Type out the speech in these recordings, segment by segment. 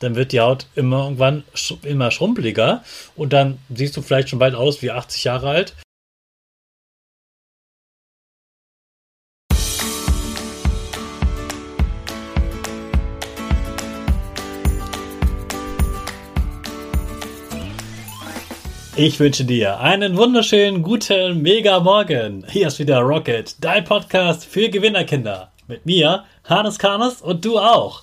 dann wird die Haut immer irgendwann sch immer schrumpeliger und dann siehst du vielleicht schon bald aus wie 80 Jahre alt. Ich wünsche dir einen wunderschönen guten Mega Morgen. Hier ist wieder Rocket, dein Podcast für Gewinnerkinder. Mit mir, Hannes Karnes und du auch.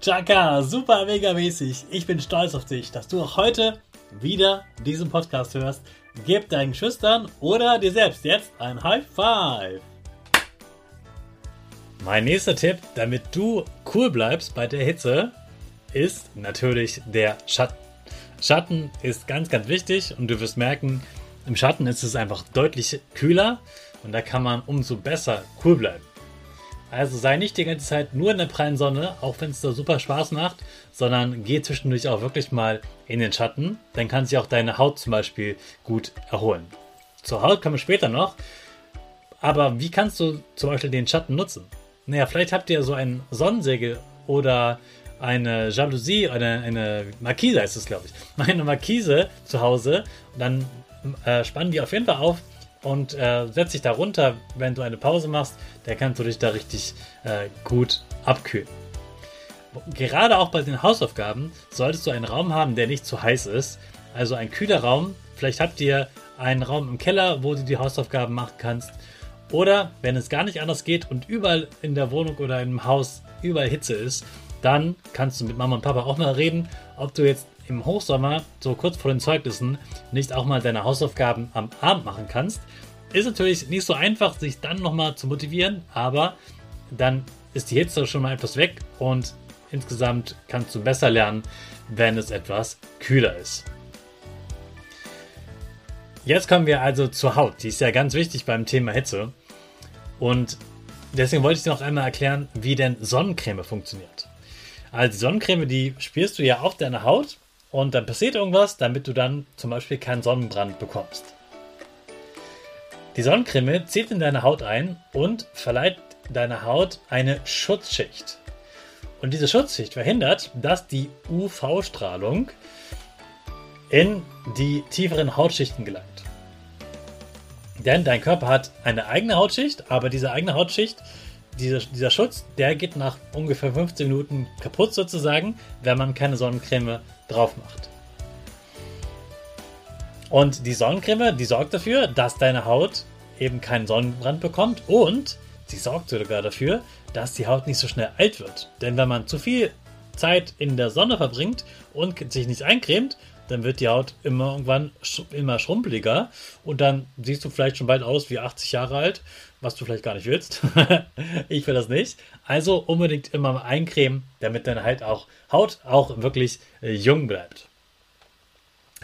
Chaka, super mega mäßig. Ich bin stolz auf dich, dass du auch heute wieder diesen Podcast hörst. Gib deinen Schüchtern oder dir selbst jetzt ein High Five. Mein nächster Tipp, damit du cool bleibst bei der Hitze, ist natürlich der Schatten. Schatten ist ganz, ganz wichtig und du wirst merken, im Schatten ist es einfach deutlich kühler und da kann man umso besser cool bleiben. Also sei nicht die ganze Zeit nur in der prallen Sonne, auch wenn es da super Spaß macht, sondern geh zwischendurch auch wirklich mal in den Schatten. Dann kann sich auch deine Haut zum Beispiel gut erholen. Zur Haut kommen wir später noch. Aber wie kannst du zum Beispiel den Schatten nutzen? Naja, vielleicht habt ihr so ein Sonnensegel oder eine Jalousie, eine, eine Markise heißt es, glaube ich. Eine Markise zu Hause. Und dann äh, spannen die auf jeden Fall auf und äh, setz dich da runter, wenn du eine Pause machst. Der kannst du dich da richtig äh, gut abkühlen. Gerade auch bei den Hausaufgaben solltest du einen Raum haben, der nicht zu heiß ist. Also ein kühler Raum. Vielleicht habt ihr einen Raum im Keller, wo du die Hausaufgaben machen kannst. Oder wenn es gar nicht anders geht und überall in der Wohnung oder im Haus überall Hitze ist, dann kannst du mit Mama und Papa auch mal reden, ob du jetzt im Hochsommer, so kurz vor den Zeugnissen, nicht auch mal deine Hausaufgaben am Abend machen kannst. Ist natürlich nicht so einfach, sich dann nochmal zu motivieren, aber dann ist die Hitze schon mal etwas weg und insgesamt kannst du besser lernen, wenn es etwas kühler ist. Jetzt kommen wir also zur Haut. Die ist ja ganz wichtig beim Thema Hitze. Und deswegen wollte ich dir noch einmal erklären, wie denn Sonnencreme funktioniert. Also die Sonnencreme, die spürst du ja auf deiner Haut und dann passiert irgendwas, damit du dann zum Beispiel keinen Sonnenbrand bekommst. Die Sonnencreme zieht in deine Haut ein und verleiht deiner Haut eine Schutzschicht. Und diese Schutzschicht verhindert, dass die UV-Strahlung in die tieferen Hautschichten gelangt. Denn dein Körper hat eine eigene Hautschicht, aber diese eigene Hautschicht dieser, dieser Schutz, der geht nach ungefähr 15 Minuten kaputt sozusagen, wenn man keine Sonnencreme drauf macht. Und die Sonnencreme, die sorgt dafür, dass deine Haut eben keinen Sonnenbrand bekommt und sie sorgt sogar dafür, dass die Haut nicht so schnell alt wird. Denn wenn man zu viel Zeit in der Sonne verbringt und sich nicht eincremt, dann wird die Haut immer irgendwann immer schrumpeliger und dann siehst du vielleicht schon bald aus wie 80 Jahre alt, was du vielleicht gar nicht willst. ich will das nicht. Also unbedingt immer eincremen, damit deine halt auch Haut auch wirklich äh, jung bleibt.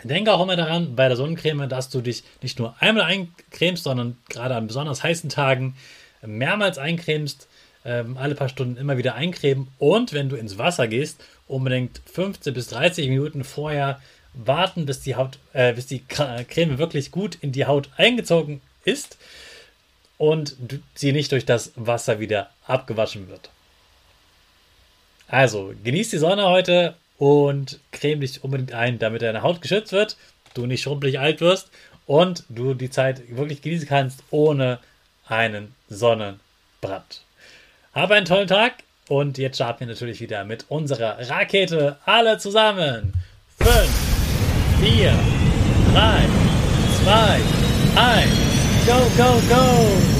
Denke auch immer daran bei der Sonnencreme, dass du dich nicht nur einmal eincremst, sondern gerade an besonders heißen Tagen mehrmals eincremst, ähm, alle paar Stunden immer wieder eincremen und wenn du ins Wasser gehst, unbedingt 15 bis 30 Minuten vorher warten, bis die Haut, äh, bis die Creme wirklich gut in die Haut eingezogen ist und sie nicht durch das Wasser wieder abgewaschen wird. Also, genieß die Sonne heute und creme dich unbedingt ein, damit deine Haut geschützt wird, du nicht schrumpelig alt wirst und du die Zeit wirklich genießen kannst ohne einen Sonnenbrand. Habe einen tollen Tag und jetzt starten wir natürlich wieder mit unserer Rakete. Alle zusammen. 5, vier, drei, zwei, eins. Go, go, go!